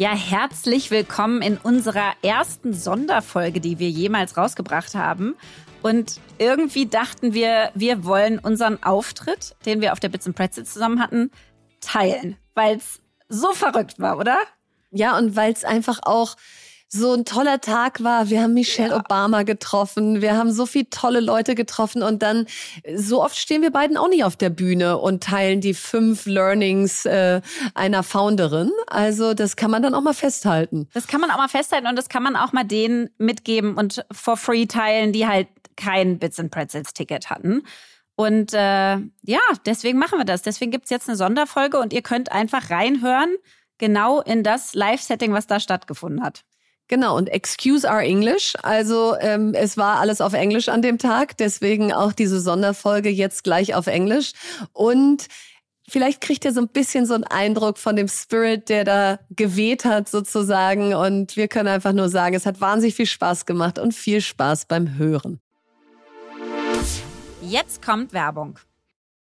Ja, herzlich willkommen in unserer ersten Sonderfolge, die wir jemals rausgebracht haben. Und irgendwie dachten wir, wir wollen unseren Auftritt, den wir auf der Bits and Pretzels zusammen hatten, teilen, weil es so verrückt war, oder? Ja, und weil es einfach auch so ein toller Tag war. Wir haben Michelle ja. Obama getroffen. Wir haben so viele tolle Leute getroffen. Und dann, so oft stehen wir beiden auch nicht auf der Bühne und teilen die fünf Learnings äh, einer Founderin. Also das kann man dann auch mal festhalten. Das kann man auch mal festhalten und das kann man auch mal denen mitgeben und for free teilen, die halt kein Bits and Pretzels Ticket hatten. Und äh, ja, deswegen machen wir das. Deswegen gibt's jetzt eine Sonderfolge und ihr könnt einfach reinhören, genau in das Live-Setting, was da stattgefunden hat. Genau, und excuse our English. Also ähm, es war alles auf Englisch an dem Tag, deswegen auch diese Sonderfolge jetzt gleich auf Englisch. Und vielleicht kriegt ihr so ein bisschen so einen Eindruck von dem Spirit, der da geweht hat sozusagen. Und wir können einfach nur sagen, es hat wahnsinnig viel Spaß gemacht und viel Spaß beim Hören. Jetzt kommt Werbung.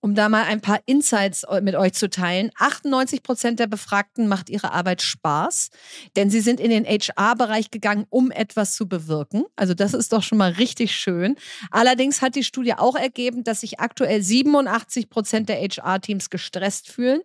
um da mal ein paar Insights mit euch zu teilen. 98 Prozent der Befragten macht ihre Arbeit Spaß, denn sie sind in den HR-Bereich gegangen, um etwas zu bewirken. Also das ist doch schon mal richtig schön. Allerdings hat die Studie auch ergeben, dass sich aktuell 87 Prozent der HR-Teams gestresst fühlen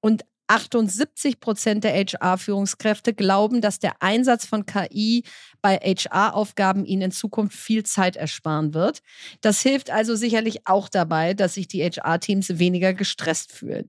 und 78 Prozent der HR-Führungskräfte glauben, dass der Einsatz von KI bei HR-Aufgaben ihnen in Zukunft viel Zeit ersparen wird. Das hilft also sicherlich auch dabei, dass sich die HR-Teams weniger gestresst fühlen.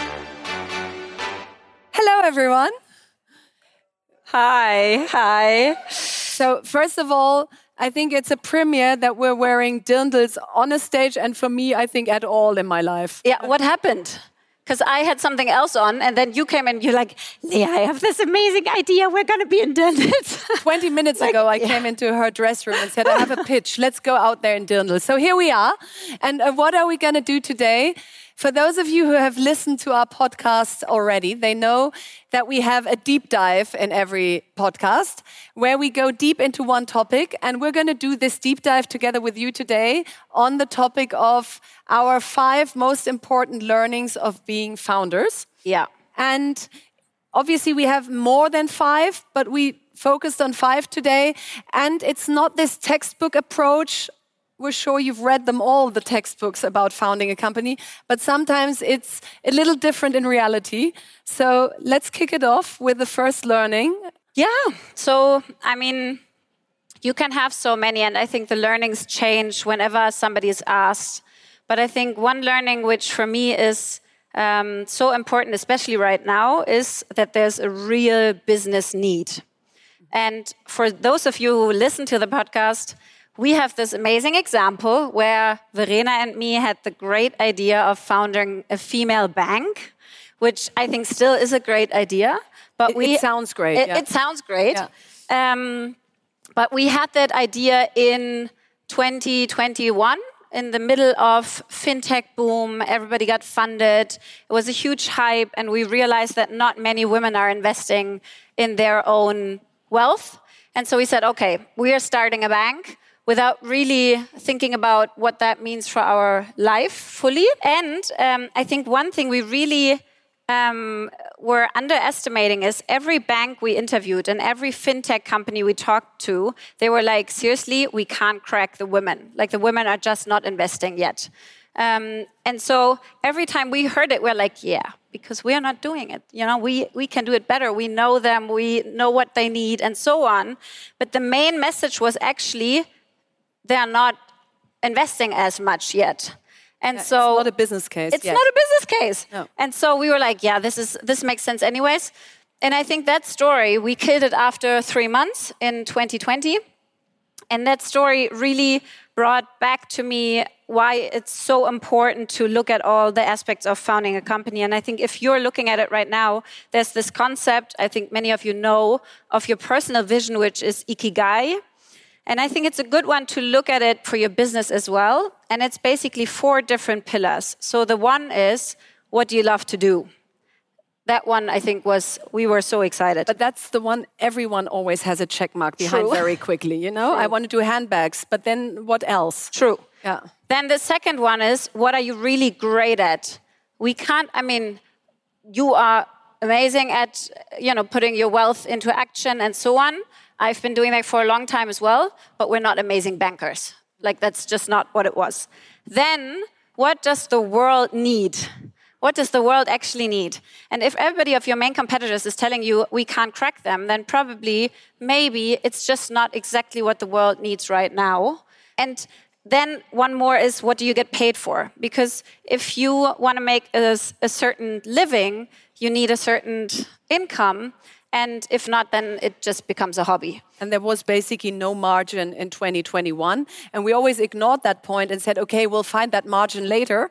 Hello, everyone. Hi, hi. So, first of all, I think it's a premiere that we're wearing dirndls on a stage, and for me, I think at all in my life. Yeah, what happened? Because I had something else on, and then you came and you're like, Lea, I have this amazing idea. We're going to be in dirndls. 20 minutes like, ago, I yeah. came into her dress room and said, I have a pitch. Let's go out there in dirndls. So here we are. And uh, what are we going to do today? For those of you who have listened to our podcast already, they know that we have a deep dive in every podcast where we go deep into one topic. And we're going to do this deep dive together with you today on the topic of our five most important learnings of being founders. Yeah. And obviously, we have more than five, but we focused on five today. And it's not this textbook approach we're sure you've read them all, the textbooks about founding a company, but sometimes it's a little different in reality. So let's kick it off with the first learning. Yeah. So, I mean, you can have so many, and I think the learnings change whenever somebody is asked. But I think one learning, which for me is um, so important, especially right now, is that there's a real business need. And for those of you who listen to the podcast, we have this amazing example where Verena and me had the great idea of founding a female bank, which I think still is a great idea. But it, we, it sounds great. It, yeah. it sounds great. Yeah. Um, but we had that idea in 2021 in the middle of fintech boom everybody got funded it was a huge hype and we realized that not many women are investing in their own wealth and so we said okay we are starting a bank without really thinking about what that means for our life fully and um, i think one thing we really um, were underestimating is every bank we interviewed and every fintech company we talked to, they were like, seriously, we can't crack the women. Like the women are just not investing yet. Um, and so every time we heard it, we're like, yeah, because we are not doing it. You know, we, we can do it better. We know them, we know what they need, and so on. But the main message was actually they're not investing as much yet. And yeah, so it's not a business case. It's yet. not a business case. No. And so we were like, yeah, this is this makes sense anyways. And I think that story we killed it after three months in 2020. And that story really brought back to me why it's so important to look at all the aspects of founding a company. And I think if you're looking at it right now, there's this concept, I think many of you know, of your personal vision, which is ikigai. And I think it's a good one to look at it for your business as well. And it's basically four different pillars. So the one is what do you love to do? That one, I think, was we were so excited. But that's the one everyone always has a check mark behind True. very quickly. You know, True. I want to do handbags, but then what else? True. Yeah. Then the second one is what are you really great at? We can't. I mean, you are amazing at you know putting your wealth into action and so on I've been doing that for a long time as well, but we're not amazing bankers. Like, that's just not what it was. Then, what does the world need? What does the world actually need? And if everybody of your main competitors is telling you we can't crack them, then probably, maybe it's just not exactly what the world needs right now. And then one more is what do you get paid for? Because if you want to make a, a certain living, you need a certain income. And if not, then it just becomes a hobby. And there was basically no margin in 2021. And we always ignored that point and said, okay, we'll find that margin later.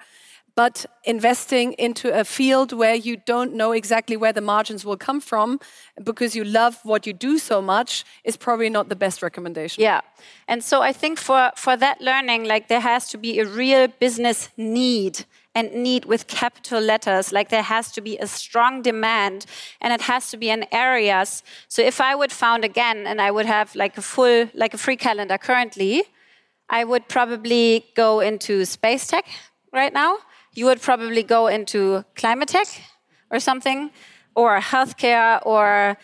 But investing into a field where you don't know exactly where the margins will come from because you love what you do so much is probably not the best recommendation. Yeah. And so I think for, for that learning, like there has to be a real business need and need with capital letters. Like there has to be a strong demand and it has to be in areas. So if I would found again and I would have like a full, like a free calendar currently, I would probably go into space tech right now. You would probably go into climate tech or something, or healthcare, or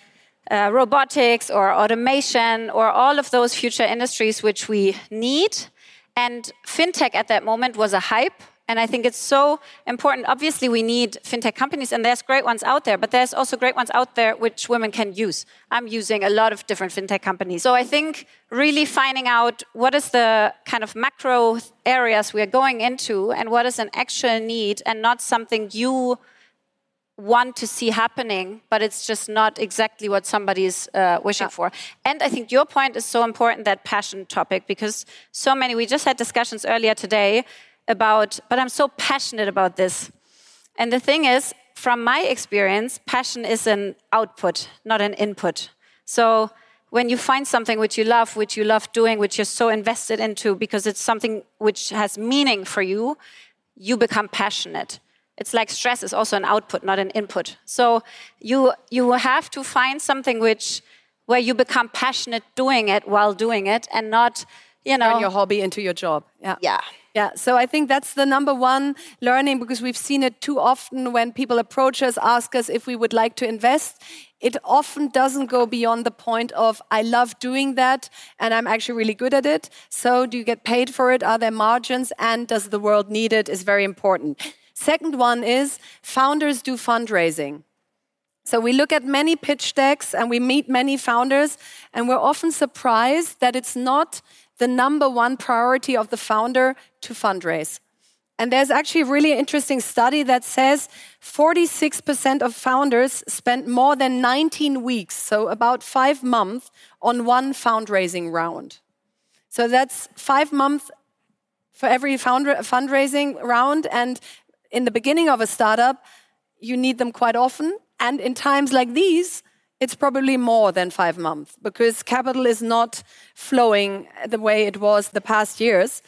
uh, robotics, or automation, or all of those future industries which we need. And fintech at that moment was a hype and I think it's so important. Obviously, we need fintech companies, and there's great ones out there, but there's also great ones out there which women can use. I'm using a lot of different fintech companies. So I think really finding out what is the kind of macro areas we are going into and what is an actual need and not something you want to see happening, but it's just not exactly what somebody's uh, wishing yeah. for. And I think your point is so important that passion topic because so many, we just had discussions earlier today about, but I'm so passionate about this. And the thing is, from my experience, passion is an output, not an input. So when you find something which you love, which you love doing, which you're so invested into because it's something which has meaning for you, you become passionate. It's like stress is also an output, not an input. So you you have to find something which where you become passionate doing it while doing it and not, you know, turn your hobby into your job. Yeah. Yeah. Yeah, so I think that's the number one learning because we've seen it too often when people approach us, ask us if we would like to invest. It often doesn't go beyond the point of, I love doing that and I'm actually really good at it. So, do you get paid for it? Are there margins? And does the world need it? Is very important. Second one is founders do fundraising. So we look at many pitch decks and we meet many founders, and we're often surprised that it's not the number one priority of the founder to fundraise. And there's actually a really interesting study that says 46% of founders spend more than 19 weeks, so about five months, on one fundraising round. So that's five months for every fundraising round. And in the beginning of a startup, you need them quite often. And in times like these, it's probably more than five months because capital is not flowing the way it was the past years.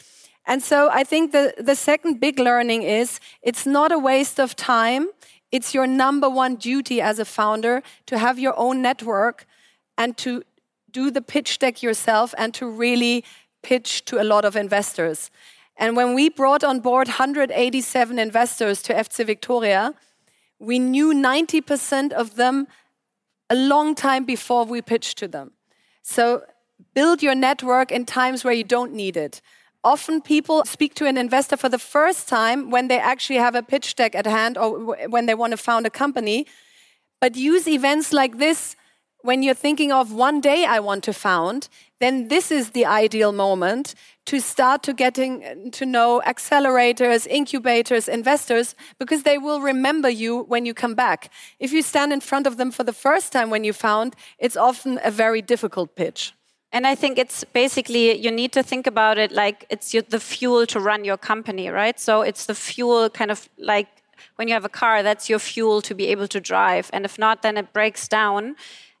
And so I think the, the second big learning is it's not a waste of time. It's your number one duty as a founder to have your own network and to do the pitch deck yourself and to really pitch to a lot of investors. And when we brought on board 187 investors to FC Viktoria, we knew 90% of them a long time before we pitch to them. So build your network in times where you don't need it. Often people speak to an investor for the first time when they actually have a pitch deck at hand or when they want to found a company. But use events like this when you're thinking of one day I want to found, then this is the ideal moment to start to getting uh, to know accelerators, incubators, investors, because they will remember you when you come back. If you stand in front of them for the first time when you found, it's often a very difficult pitch. And I think it's basically, you need to think about it like it's the fuel to run your company, right? So it's the fuel kind of like when you have a car, that's your fuel to be able to drive. And if not, then it breaks down.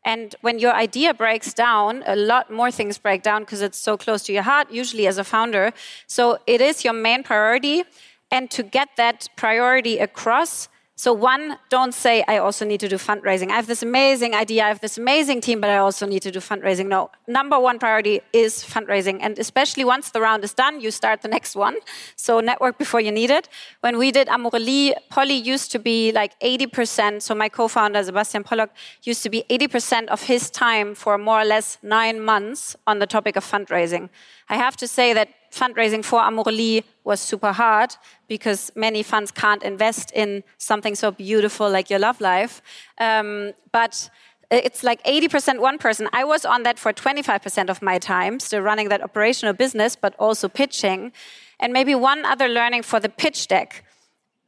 And when your idea breaks down, a lot more things break down because it's so close to your heart, usually as a founder. So it is your main priority. And to get that priority across, so, one, don't say, I also need to do fundraising. I have this amazing idea, I have this amazing team, but I also need to do fundraising. No, number one priority is fundraising. And especially once the round is done, you start the next one. So, network before you need it. When we did Amorelie, Polly used to be like 80%. So, my co founder, Sebastian Pollok, used to be 80% of his time for more or less nine months on the topic of fundraising. I have to say that fundraising for Amorelie was super hard because many funds can't invest in something so beautiful like your love life. Um, but it's like 80% one person. I was on that for 25% of my time, still running that operational business, but also pitching. And maybe one other learning for the pitch deck.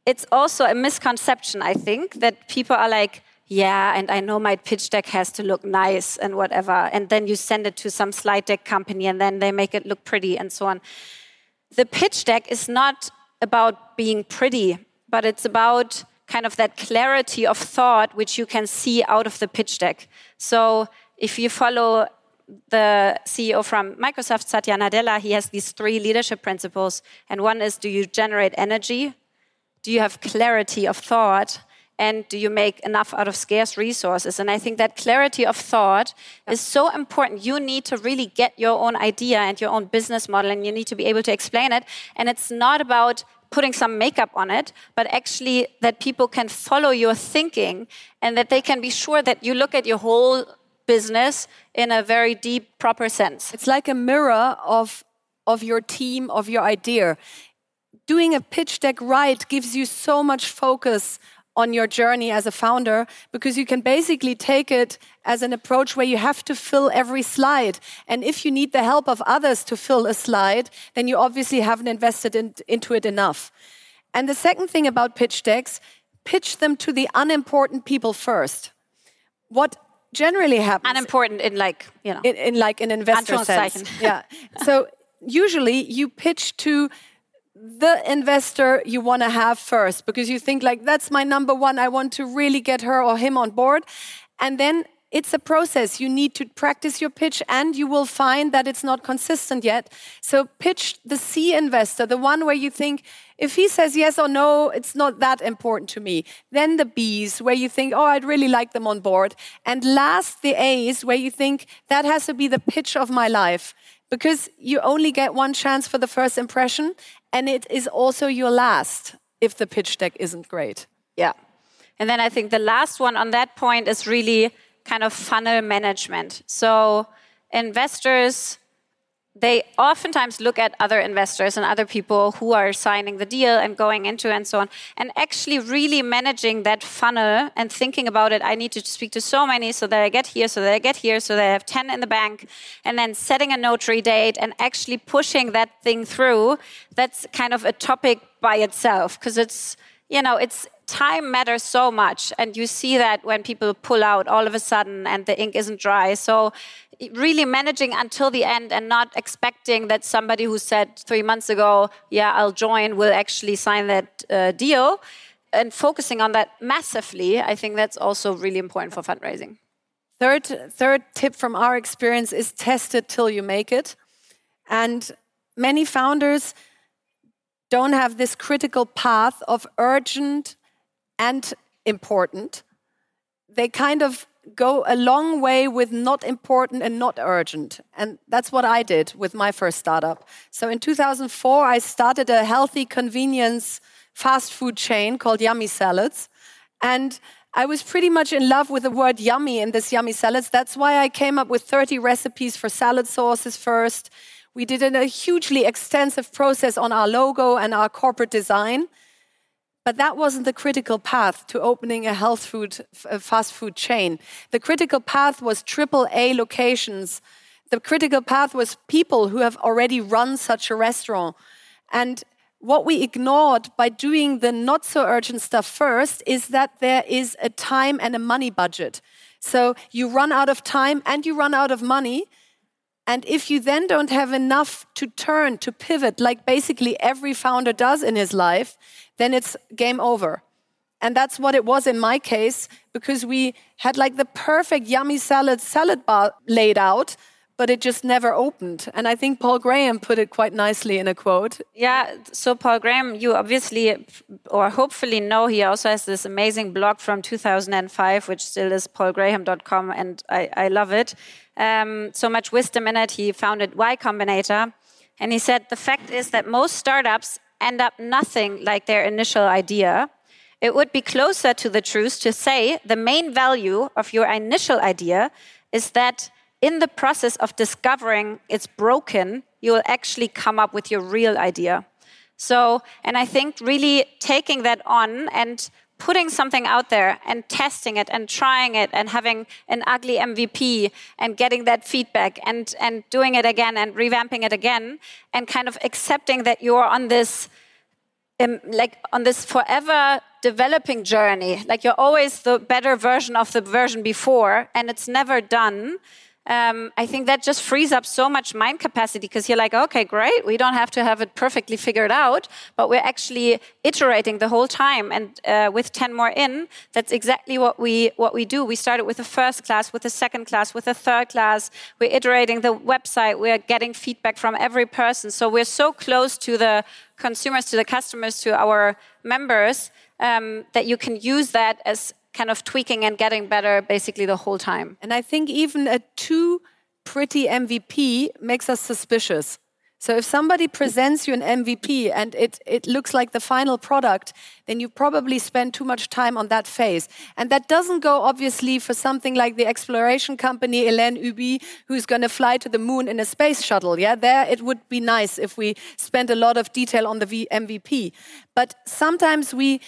It's also a misconception, I think, that people are like, yeah, and I know my pitch deck has to look nice and whatever. And then you send it to some slide deck company and then they make it look pretty and so on. The pitch deck is not about being pretty, but it's about kind of that clarity of thought which you can see out of the pitch deck. So if you follow the CEO from Microsoft, Satya Nadella, he has these three leadership principles. And one is do you generate energy? Do you have clarity of thought? And do you make enough out of scarce resources? And I think that clarity of thought is so important. You need to really get your own idea and your own business model, and you need to be able to explain it. And it's not about putting some makeup on it, but actually that people can follow your thinking and that they can be sure that you look at your whole business in a very deep, proper sense. It's like a mirror of, of your team, of your idea. Doing a pitch deck right gives you so much focus on your journey as a founder because you can basically take it as an approach where you have to fill every slide. And if you need the help of others to fill a slide, then you obviously haven't invested in, into it enough. And the second thing about pitch decks, pitch them to the unimportant people first. What generally happens unimportant in like you know in, in like an investor sense yeah so usually you pitch to the investor you want to have first because you think like that's my number one i want to really get her or him on board. And then it's a process. You need to practice your pitch and you will find that it's not consistent yet. So pitch the c investor the one where you think if he says yes or no it's not that important to me. Then the b's where you think oh i'd really like them on board. And last the a's where you think that has to be the pitch of my life because you only get one chance for the first impression and it is also your last if the pitch deck isn't great. Yeah. And then I think the last one on that point is really kind of funnel management. So investors they oftentimes look at other investors and other people who are signing the deal and going into and so on and actually really managing that funnel and thinking about it i need to speak to so many so that i get here so that i get here so that i have 10 in the bank and then setting a notary date and actually pushing that thing through that's kind of a topic by itself because it's you know it's time matters so much. And you see that when people pull out all of a sudden and the ink isn't dry. So, really managing until the end and not expecting that somebody who said three months ago, yeah, I'll join, will actually sign that uh, deal. And focusing on that massively, I think that's also really important for fundraising. Third, third tip from our experience is test it till you make it. And many founders don't have this critical path of urgent and important. They kind of go a long way with not important and not urgent. And that's what I did with my first startup. So in 2004, I started a healthy convenience fast food chain called Yummy Salads. And I was pretty much in love with the word yummy in this yummy salads. That's why I came up with 30 recipes for salad sauces first. We did a hugely extensive process on our logo and our corporate design. But that wasn't the critical path to opening a health food, a fast food chain. The critical path was triple A locations. The critical path was people who have already run such a restaurant. And what we ignored by doing the not so urgent stuff first is that there is a time and a money budget. So you run out of time and you run out of money. And if you then don't have enough to turn, to pivot, like basically every founder does in his life, then it's game over. And that's what it was in my case, because we had like the perfect yummy salad salad bar laid out, but it just never opened. And I think Paul Graham put it quite nicely in a quote. Yeah, so Paul Graham, you obviously or hopefully know he also has this amazing blog from 2005, which still is paulgraham.com, and I, I love it um, so much wisdom in it. He founded Y Combinator. And he said the fact is that most startups end up nothing like their initial idea. It would be closer to the truth to say the main value of your initial idea is that in the process of discovering it's broken, you will actually come up with your real idea. So, and I think really taking that on and putting something out there and testing it and trying it and having an ugly MVP and getting that feedback and, and doing it again and revamping it again and kind of accepting that you're on this um, like on this forever developing journey like you're always the better version of the version before and it's never done um, I think that just frees up so much mind capacity because you're like, okay, great, we don't have to have it perfectly figured out, but we're actually iterating the whole time. And uh, with 10 more in, that's exactly what we what we do. We started with the first class, with the second class, with the third class. We're iterating the website. We're getting feedback from every person. So we're so close to the consumers, to the customers, to our members um, that you can use that as kind of tweaking and getting better basically the whole time. And I think even a too pretty MVP makes us suspicious. So if somebody presents you an MVP and it, it looks like the final product, then you probably spend too much time on that phase. And that doesn't go obviously for something like the exploration company Hélène Huby, who's going to fly to the moon in a space shuttle. Yeah, there it would be nice if we spent a lot of detail on the MVP. But sometimes we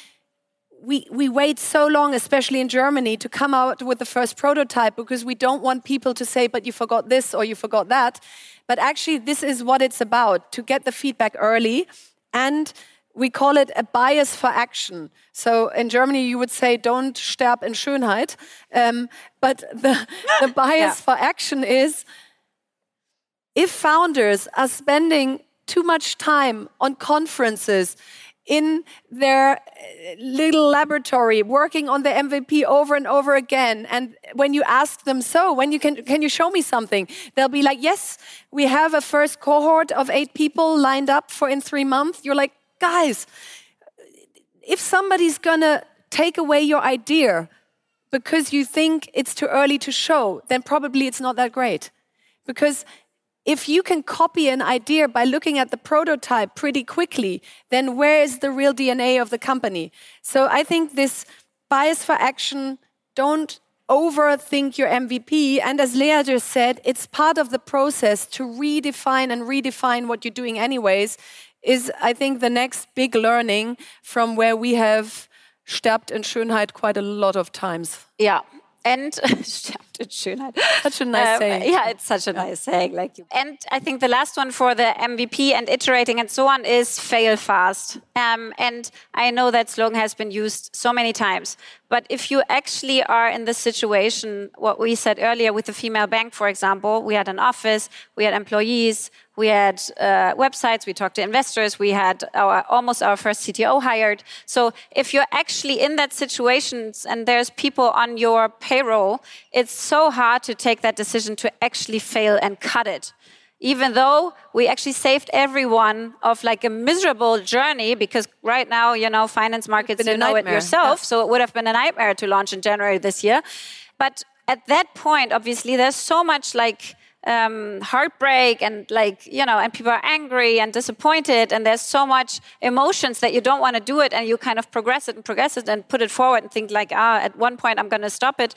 we, we wait so long, especially in Germany, to come out with the first prototype because we don't want people to say, but you forgot this or you forgot that. But actually, this is what it's about to get the feedback early. And we call it a bias for action. So in Germany, you would say, don't sterb in Schönheit. Um, but the, the bias yeah. for action is if founders are spending too much time on conferences, in their uh, little laboratory working on the MVP over and over again. And when you ask them, so when you can, can you show me something? They'll be like, yes, we have a first cohort of eight people lined up for in three months. You're like, guys, if somebody's gonna take away your idea because you think it's too early to show, then probably it's not that great. Because if you can copy an idea by looking at the prototype pretty quickly, then where is the real DNA of the company? So I think this bias for action, don't overthink your MVP. And as Lea just said, it's part of the process to redefine and redefine what you're doing, anyways, is I think the next big learning from where we have sterbt in Schönheit quite a lot of times. Yeah. And Such a nice um, saying. Yeah, it's such a nice saying. Like, you. and I think the last one for the MVP and iterating and so on is fail fast. Um, and I know that slogan has been used so many times. But if you actually are in this situation, what we said earlier with the female bank, for example, we had an office, we had employees, we had uh, websites, we talked to investors, we had our, almost our first CTO hired. So if you're actually in that situation and there's people on your payroll, it's so hard to take that decision to actually fail and cut it. Even though we actually saved everyone of like a miserable journey because right now, you know, finance markets, you know it yourself. Yeah. So it would have been a nightmare to launch in January this year. But at that point, obviously, there's so much like, um, heartbreak and like you know and people are angry and disappointed and there's so much emotions that you don't want to do it and you kind of progress it and progress it and put it forward and think like ah at one point i'm going to stop it.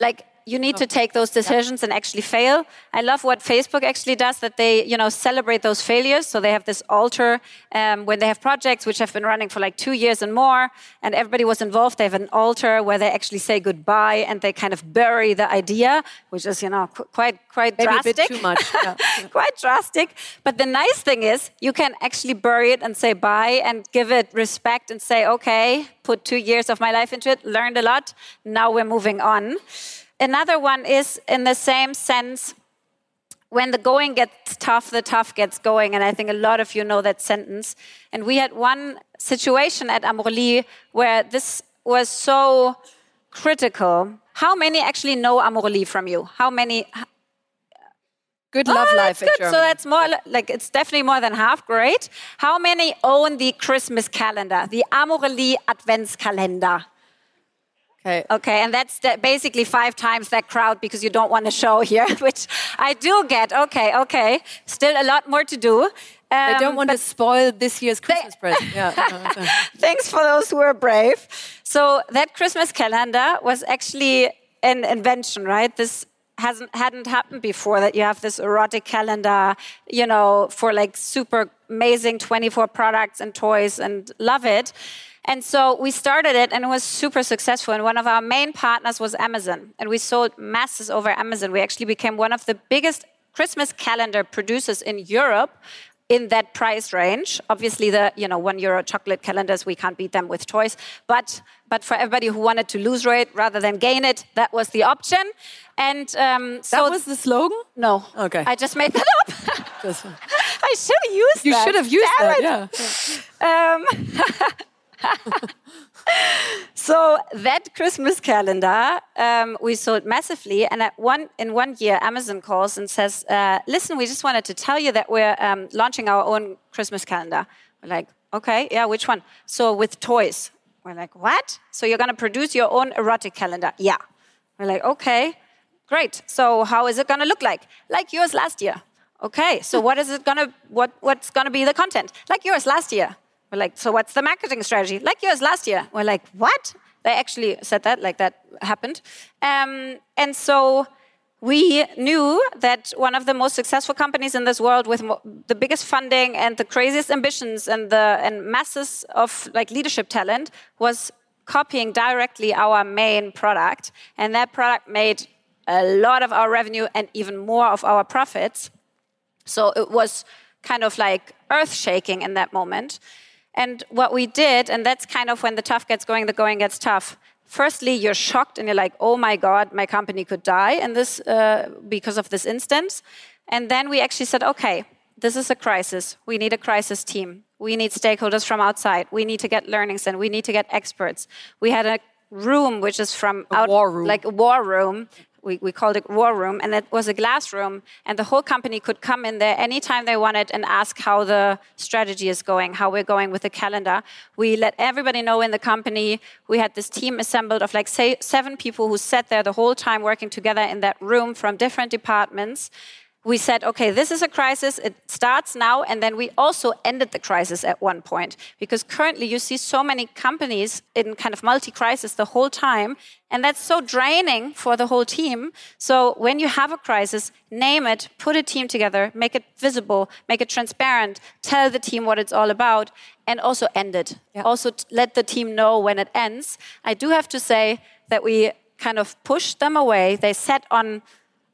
Like you need to take those decisions and actually fail. I love what Facebook actually does that they, you know, celebrate those failures. So they have this altar um, when they have projects which have been running for like two years and more, and everybody was involved. They have an altar where they actually say goodbye and they kind of bury the idea, which is, you know, qu quite quite Maybe drastic. A bit too much. Yeah. quite drastic. But the nice thing is you can actually bury it and say bye and give it respect and say, okay, put two years of my life into it, learned a lot. Now we're moving on. Another one is in the same sense when the going gets tough, the tough gets going. And I think a lot of you know that sentence. And we had one situation at Amorelie where this was so critical. How many actually know Amorelie from you? How many? Good love oh, life good. Germany. So that's more like it's definitely more than half. Great. How many own the Christmas calendar, the Amorelie Adventskalender? Okay. Okay, and that's basically five times that crowd because you don't want to show here, which I do get. Okay, okay. Still a lot more to do. Um, I don't want to spoil this year's Christmas present. Yeah. Thanks for those who are brave. So that Christmas calendar was actually an invention, right? This hasn't hadn't happened before that you have this erotic calendar, you know, for like super amazing 24 products and toys and love it. And so we started it and it was super successful. And one of our main partners was Amazon. And we sold masses over Amazon. We actually became one of the biggest Christmas calendar producers in Europe in that price range. Obviously, the you know one euro chocolate calendars we can't beat them with toys, but but for everybody who wanted to lose weight rather than gain it, that was the option. And um, so that was the slogan. No, okay, I just made that up. I should have used. You should have used Damn that. It. Yeah. Um, so that Christmas calendar um, we sold massively, and at one in one year, Amazon calls and says, uh, "Listen, we just wanted to tell you that we're um, launching our own Christmas calendar." We're like, "Okay, yeah, which one?" So with toys, we're like, "What? So you're going to produce your own erotic calendar?" Yeah. We're like, "Okay, great. So how is it going to look like? Like yours last year." Okay, so what is it gonna what what's gonna be the content? Like yours last year. We're like, so what's the marketing strategy? Like yours last year. We're like, what? They actually said that, like that happened. Um, and so we knew that one of the most successful companies in this world with the biggest funding and the craziest ambitions and the and masses of like leadership talent was copying directly our main product and that product made a lot of our revenue and even more of our profits so it was kind of like earth shaking in that moment and what we did, and that's kind of when the tough gets going, the going gets tough. Firstly, you're shocked and you're like, oh my God, my company could die in this, uh, because of this instance. And then we actually said, okay, this is a crisis. We need a crisis team. We need stakeholders from outside. We need to get learnings and we need to get experts. We had a room which is from a out, war room. like a war room we, we called it war room and it was a glass room and the whole company could come in there anytime they wanted and ask how the strategy is going how we're going with the calendar. We let everybody know in the company. We had this team assembled of like say seven people who sat there the whole time working together in that room from different departments we said, okay, this is a crisis. It starts now. And then we also ended the crisis at one point because currently you see so many companies in kind of multi crisis the whole time. And that's so draining for the whole team. So when you have a crisis, name it, put a team together, make it visible, make it transparent, tell the team what it's all about, and also end it. Yeah. Also let the team know when it ends. I do have to say that we kind of pushed them away. They sat on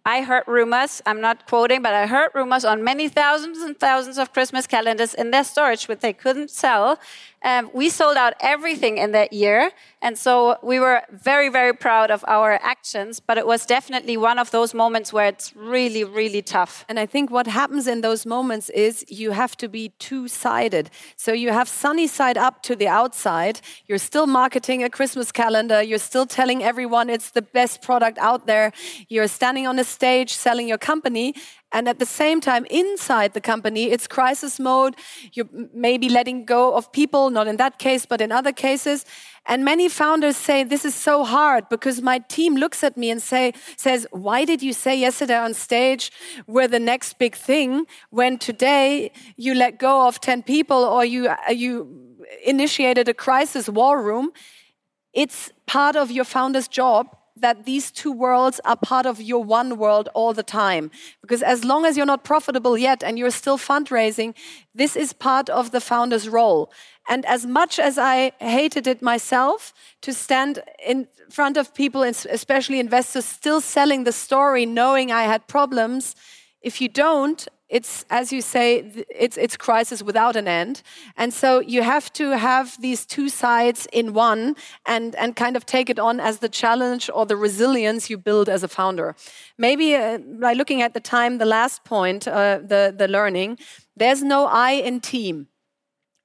I heard rumors, I'm not quoting, but I heard rumors on many thousands and thousands of Christmas calendars in their storage, which they couldn't sell. Um, we sold out everything in that year. And so we were very, very proud of our actions, but it was definitely one of those moments where it's really, really tough. And I think what happens in those moments is you have to be two sided. So you have sunny side up to the outside. You're still marketing a Christmas calendar. You're still telling everyone it's the best product out there. You're standing on a stage selling your company. And at the same time, inside the company, it's crisis mode. You're maybe letting go of people, not in that case, but in other cases. And many founders say, this is so hard because my team looks at me and say, says, why did you say yesterday on stage we're the next big thing when today you let go of 10 people or you, uh, you initiated a crisis war room? It's part of your founder's job that these two worlds are part of your one world all the time. Because as long as you're not profitable yet and you're still fundraising, this is part of the founder's role. And as much as I hated it myself to stand in front of people, especially investors, still selling the story, knowing I had problems, if you don't, it's as you say it's it's crisis without an end. And so you have to have these two sides in one and and kind of take it on as the challenge or the resilience you build as a founder. Maybe uh, by looking at the time the last point uh, the the learning there's no i in team.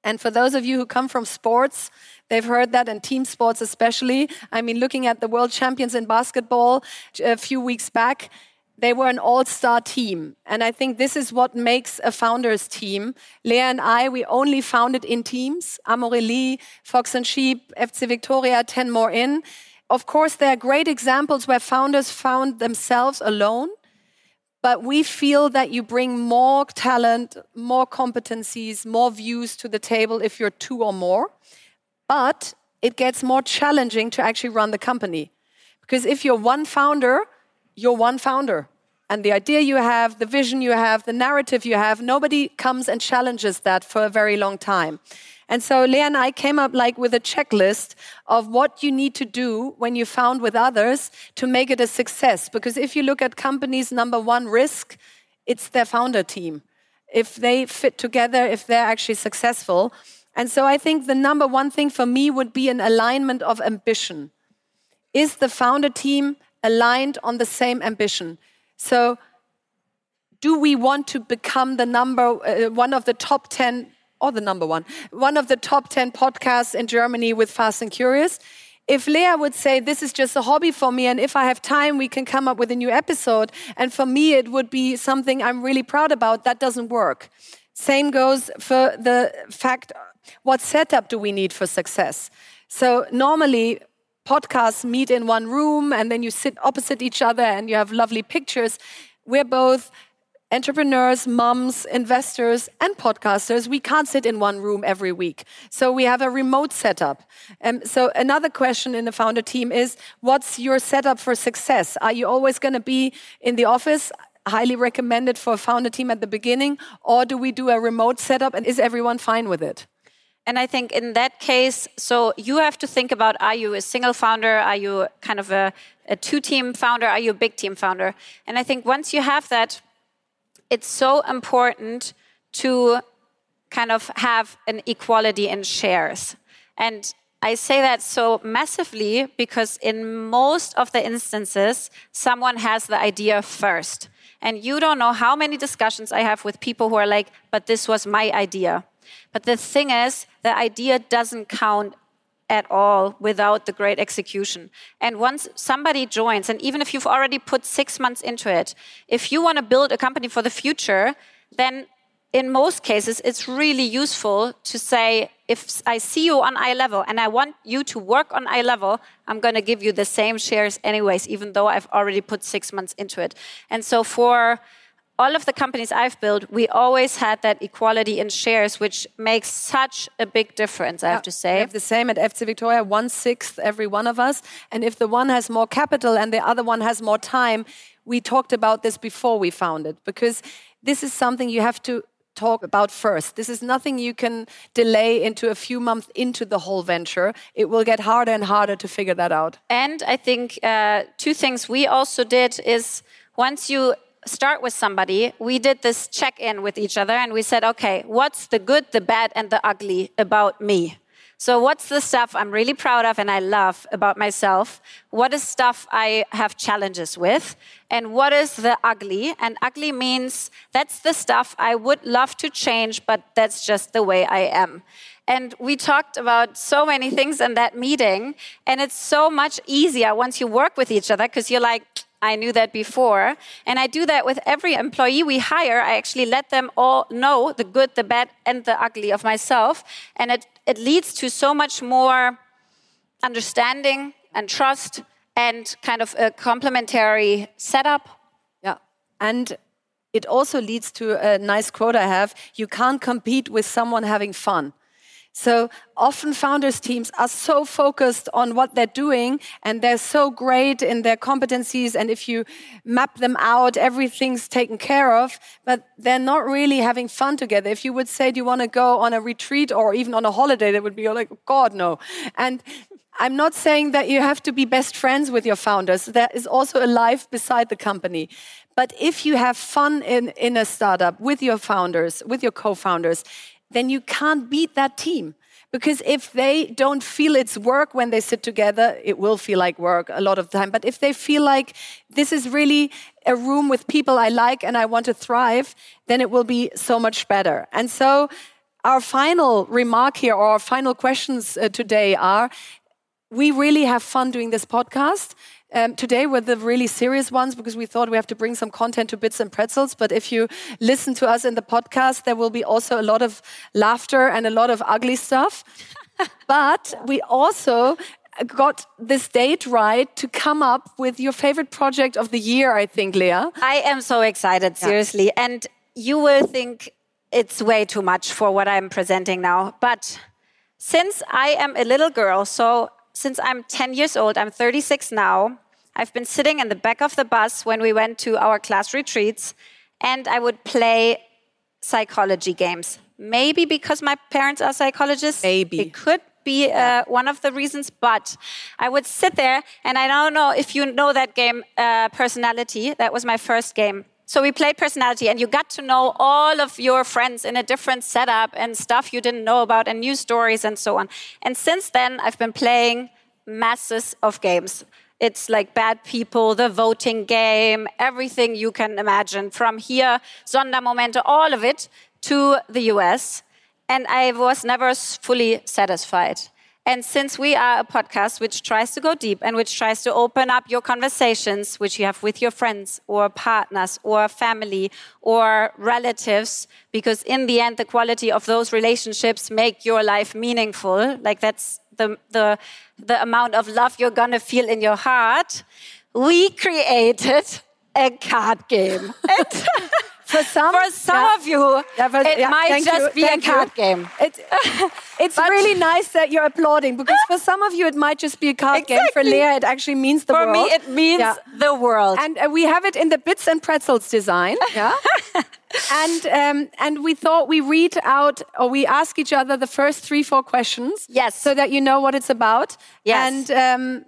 And for those of you who come from sports They've heard that in team sports, especially. I mean, looking at the world champions in basketball a few weeks back, they were an all-star team. And i think this is what makes a founders team. Lea and i we only founded in teams. Amorelie fox and sheep fc viktoria 10 more in. Of course there are great examples where founders found themselves alone but we feel that you bring more talent more competencies more views to the table if you're two or more. But it gets more challenging to actually run the company. Because if you're one founder you're one founder. And the idea you have, the vision you have, the narrative you have, nobody comes and challenges that for a very long time. And so Lea and I came up like with a checklist of what you need to do when you found with others to make it a success. Because if you look at companies' number one risk, it's their founder team. If they fit together, if they're actually successful. And so I think the number one thing for me would be an alignment of ambition. Is the founder team aligned on the same ambition. So, do we want to become the number uh, one of the top 10 or the number one, one of the top 10 podcasts in Germany with Fast and Curious? If Lea would say, This is just a hobby for me, and if I have time, we can come up with a new episode, and for me, it would be something I'm really proud about, that doesn't work. Same goes for the fact what setup do we need for success? So, normally, podcasts meet in one room and then you sit opposite each other and you have lovely pictures. We're both entrepreneurs, moms, investors, and podcasters. We can't sit in one room every week. So we have a remote setup. Um, so another question in the founder team is what's your setup for success? Are you always going to be in the office? Highly recommended for a founder team at the beginning, or do we do a remote setup and is everyone fine with it? And I think in that case, so you have to think about are you a single founder? Are you kind of a, a two team founder? Are you a big team founder? And I think once you have that, it's so important to kind of have an equality in shares. And I say that so massively because in most of the instances, someone has the idea first. And you don't know how many discussions I have with people who are like, but this was my idea. But the thing is, the idea doesn't count at all without the great execution. And once somebody joins, and even if you've already put six months into it, if you want to build a company for the future, then in most cases, it's really useful to say, if I see you on eye level and I want you to work on eye level, I'm going to give you the same shares anyways, even though I've already put six months into it. And so for all of the companies I've built, we always had that equality in shares, which makes such a big difference, I have to say. We have the same at FC Viktoria, one sixth every one of us. And if the one has more capital and the other one has more time, we talked about this before we founded, because this is something you have to talk about first. This is nothing you can delay into a few months into the whole venture. It will get harder and harder to figure that out. And I think uh, two things we also did is once you start with somebody, we did this check in with each other and we said, okay, what's the good, the bad, and the ugly about me? So, what's the stuff I'm really proud of and I love about myself? What is stuff I have challenges with? And what is the ugly? And ugly means that's the stuff I would love to change, but that's just the way I am. And we talked about so many things in that meeting. And it's so much easier once you work with each other because you're like, I knew that before. And I do that with every employee we hire. I actually let them all know the good, the bad, and the ugly of myself. And it, it leads to so much more understanding and trust and kind of a complementary setup. Yeah. And it also leads to a nice quote I have you can't compete with someone having fun. So often founders teams are so focused on what they're doing and they're so great in their competencies. And if you map them out, everything's taken care of, but they're not really having fun together. If you would say, do you want to go on a retreat or even on a holiday? They would be like, God, no. And I'm not saying that you have to be best friends with your founders. There is also a life beside the company. But if you have fun in, in a startup with your founders, with your co-founders, then you can't beat that team. Because if they don't feel it's work when they sit together, it will feel like work a lot of the time. But if they feel like this is really a room with people I like and I want to thrive, then it will be so much better. And so, our final remark here, or our final questions uh, today are we really have fun doing this podcast. Um, today were the really serious ones because we thought we have to bring some content to Bits and Pretzels. But if you listen to us in the podcast, there will be also a lot of laughter and a lot of ugly stuff. but we also got this date right to come up with your favorite project of the year, I think, Lea. I am so excited, seriously. Yeah. And you will think it's way too much for what I'm presenting now. But since I am a little girl, so since I'm 10 years old, I'm 36 now. I've been sitting in the back of the bus when we went to our class retreats, and I would play psychology games. Maybe because my parents are psychologists. Maybe. It could be uh, one of the reasons, but I would sit there, and I don't know if you know that game, uh, Personality. That was my first game. So we played personality, and you got to know all of your friends in a different setup and stuff you didn't know about, and new stories and so on. And since then, I've been playing masses of games. It's like bad people, the voting game, everything you can imagine from here, Sondermomente, all of it to the US. And I was never fully satisfied. And since we are a podcast which tries to go deep and which tries to open up your conversations, which you have with your friends or partners or family or relatives, because in the end, the quality of those relationships make your life meaningful. Like that's the, the, the amount of love you're going to feel in your heart. We created a card game. for some, for some yeah. of you, yeah, but, it yeah, might just you, be a card you. game. It, it's really nice that you're applauding because for some of you it might just be a card exactly. game. For Lea, it actually means the for world. For me, it means the world. And uh, we have it in the bits and pretzels design. Yeah. and um, and we thought we read out or we ask each other the first three four questions. Yes. So that you know what it's about. Yes. And. Um,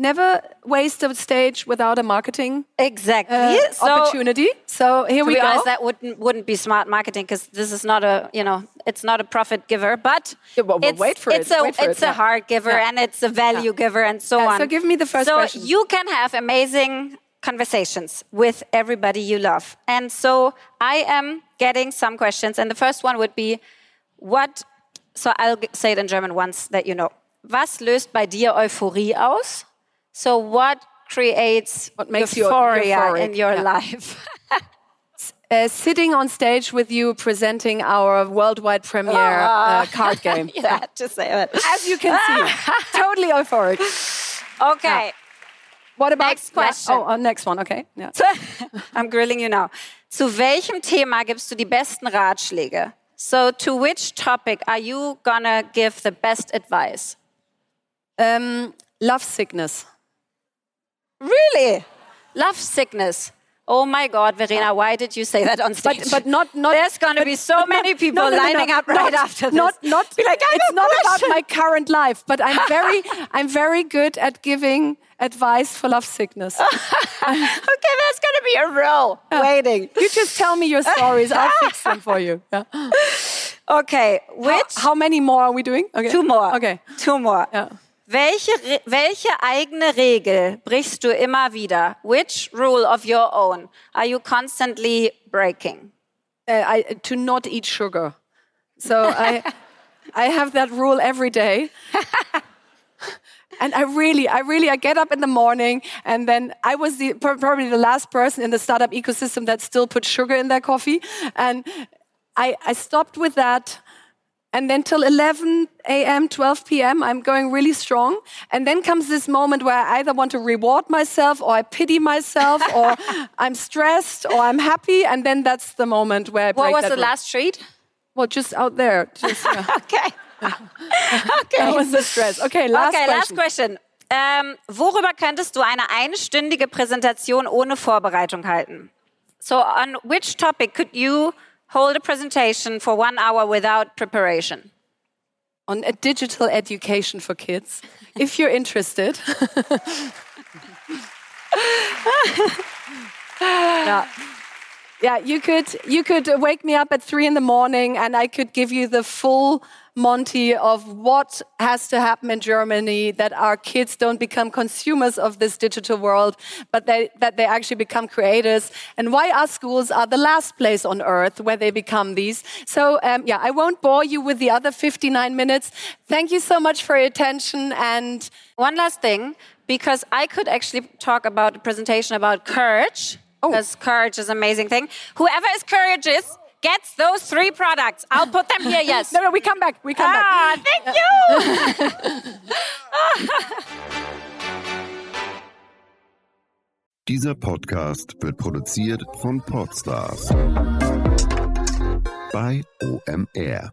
never waste a stage without a marketing exactly uh, so, opportunity. So here we go. Honest, that wouldn't wouldn't be smart marketing because this is not a you know it's not a profit giver, but yeah, well, it's, wait for it's it. a wait it's it, a yeah. heart giver yeah. and it's a value giver and so on. So give me the first so question. you can have amazing conversations with everybody you love, and so I am getting some questions, and the first one would be, what? So I'll say it in German once that you know. Was löst bei dir Euphorie aus? So, what creates what makes euphoria you in your yeah. life? uh, sitting on stage with you presenting our worldwide premiere uh, card game. you had to say it. As you can see, totally euphoric. Okay. Yeah. What about next question? Yeah. Oh, uh, next one. Okay. Yeah. I'm grilling you now. Zu welchem Thema gibst du die besten Ratschläge? So, to which topic are you gonna give the best advice? Um, love sickness. Really? Love sickness. Oh my God, Verena, ah. why did you say that on stage? But, but not, not. There's going to be so many people no, no, lining no, up right after this. Not, not. Be like, it's not about my current life, but I'm very, I'm very good at giving advice for love sickness. okay, there's going to be a row waiting. you just tell me your stories. I'll fix them for you. Yeah. Okay, How, which how many more are we doing? Okay. two more? Okay. two more. Ja. Welche, welche eigene Regel brichst du immer wieder? Which rule of your own are you constantly breaking? uh, I, to not eat sugar. So I, I have that rule every day. And I really, I really, I get up in the morning, and then I was the, pro- probably the last person in the startup ecosystem that still put sugar in their coffee, and I, I stopped with that. And then till 11 a.m., 12 p.m., I'm going really strong. And then comes this moment where I either want to reward myself or I pity myself or I'm stressed or I'm happy. And then that's the moment where I What was that the rule. last treat? Well, just out there. Just, yeah. Okay. that okay. was the stress. Okay, last okay, last question. question. Ähm, worüber könntest du eine einstündige Präsentation ohne Vorbereitung halten? So, on which topic could you hold a presentation for one hour without preparation? On a digital education for kids, if you're interested. yeah. Yeah, you could you could wake me up at three in the morning, and I could give you the full Monty of what has to happen in Germany that our kids don't become consumers of this digital world, but they, that they actually become creators, and why our schools are the last place on earth where they become these. So um, yeah, I won't bore you with the other 59 minutes. Thank you so much for your attention, and One last thing, because I could actually talk about a presentation about courage, because courage is an amazing thing. Whoever is courageous gets those three products. I'll put them here, yes. no, no, we come back. We come back. Ah, thank you. Dieser Podcast wird produziert von Podstars bei OMR.